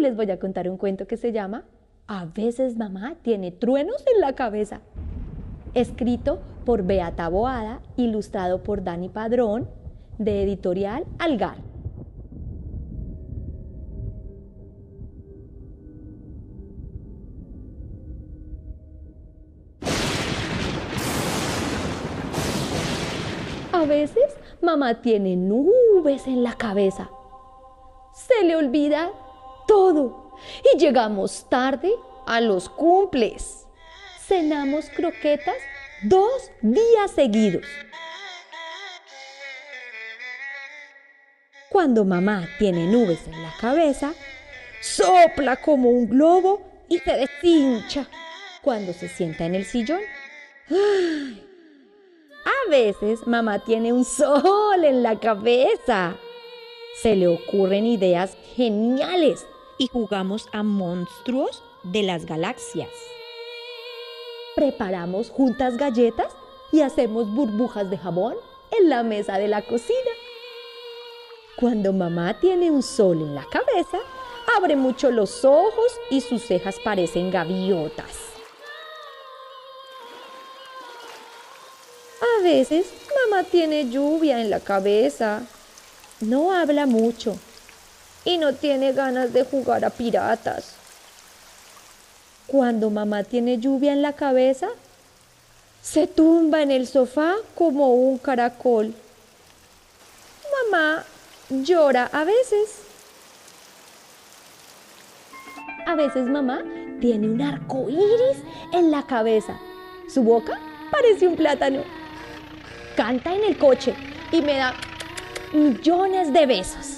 les voy a contar un cuento que se llama A veces mamá tiene truenos en la cabeza. Escrito por Beata Boada, ilustrado por Dani Padrón, de editorial Algar. A veces mamá tiene nubes en la cabeza. Se le olvida todo y llegamos tarde a los cumples. Cenamos croquetas dos días seguidos. Cuando mamá tiene nubes en la cabeza, sopla como un globo y se deshincha cuando se sienta en el sillón. A veces mamá tiene un sol en la cabeza. Se le ocurren ideas geniales y jugamos a monstruos de las galaxias. Preparamos juntas galletas y hacemos burbujas de jabón en la mesa de la cocina. Cuando mamá tiene un sol en la cabeza, abre mucho los ojos y sus cejas parecen gaviotas. A veces mamá tiene lluvia en la cabeza, no habla mucho y no tiene ganas de jugar a piratas. Cuando mamá tiene lluvia en la cabeza, se tumba en el sofá como un caracol. Mamá llora a veces. A veces mamá tiene un arco iris en la cabeza. Su boca parece un plátano canta en el coche y me da millones de besos.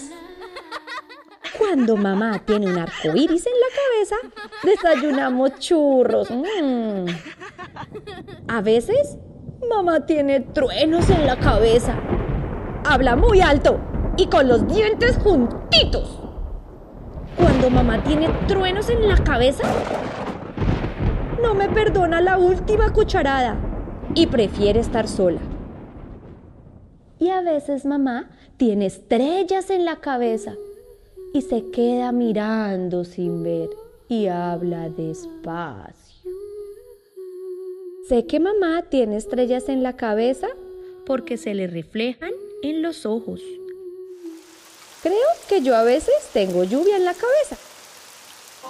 Cuando mamá tiene un arco iris en la cabeza, desayunamos churros. Mm. A veces, mamá tiene truenos en la cabeza. Habla muy alto y con los dientes juntitos. Cuando mamá tiene truenos en la cabeza, no me perdona la última cucharada y prefiere estar sola. Y a veces mamá tiene estrellas en la cabeza y se queda mirando sin ver y habla despacio. Sé que mamá tiene estrellas en la cabeza porque se le reflejan en los ojos. Creo que yo a veces tengo lluvia en la cabeza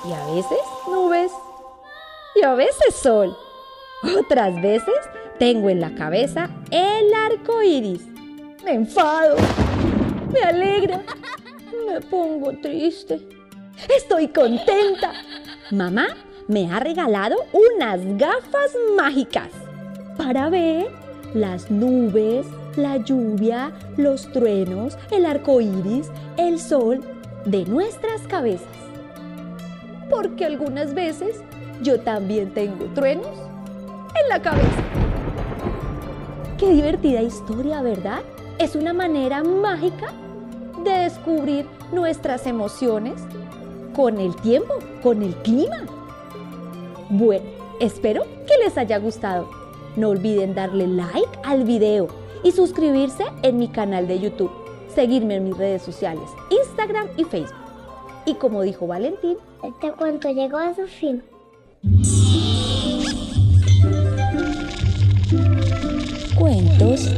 y a veces nubes y a veces sol. Otras veces tengo en la cabeza el arco iris me enfado, me alegra, pongo triste. Estoy contenta. Mamá me ha regalado unas gafas mágicas para ver las nubes, la lluvia, los truenos, el arco iris, el sol de nuestras cabezas. Porque algunas veces yo también tengo truenos en la cabeza. Qué divertida historia, ¿verdad? es una manera mágica de descubrir nuestras emociones con el tiempo, con el clima. Bueno, espero que les haya gustado. No olviden darle like al video y suscribirse en mi canal de YouTube, seguirme en mis redes sociales, Instagram y Facebook. Y como dijo Valentín, este cuento llegó a su fin. Cuentos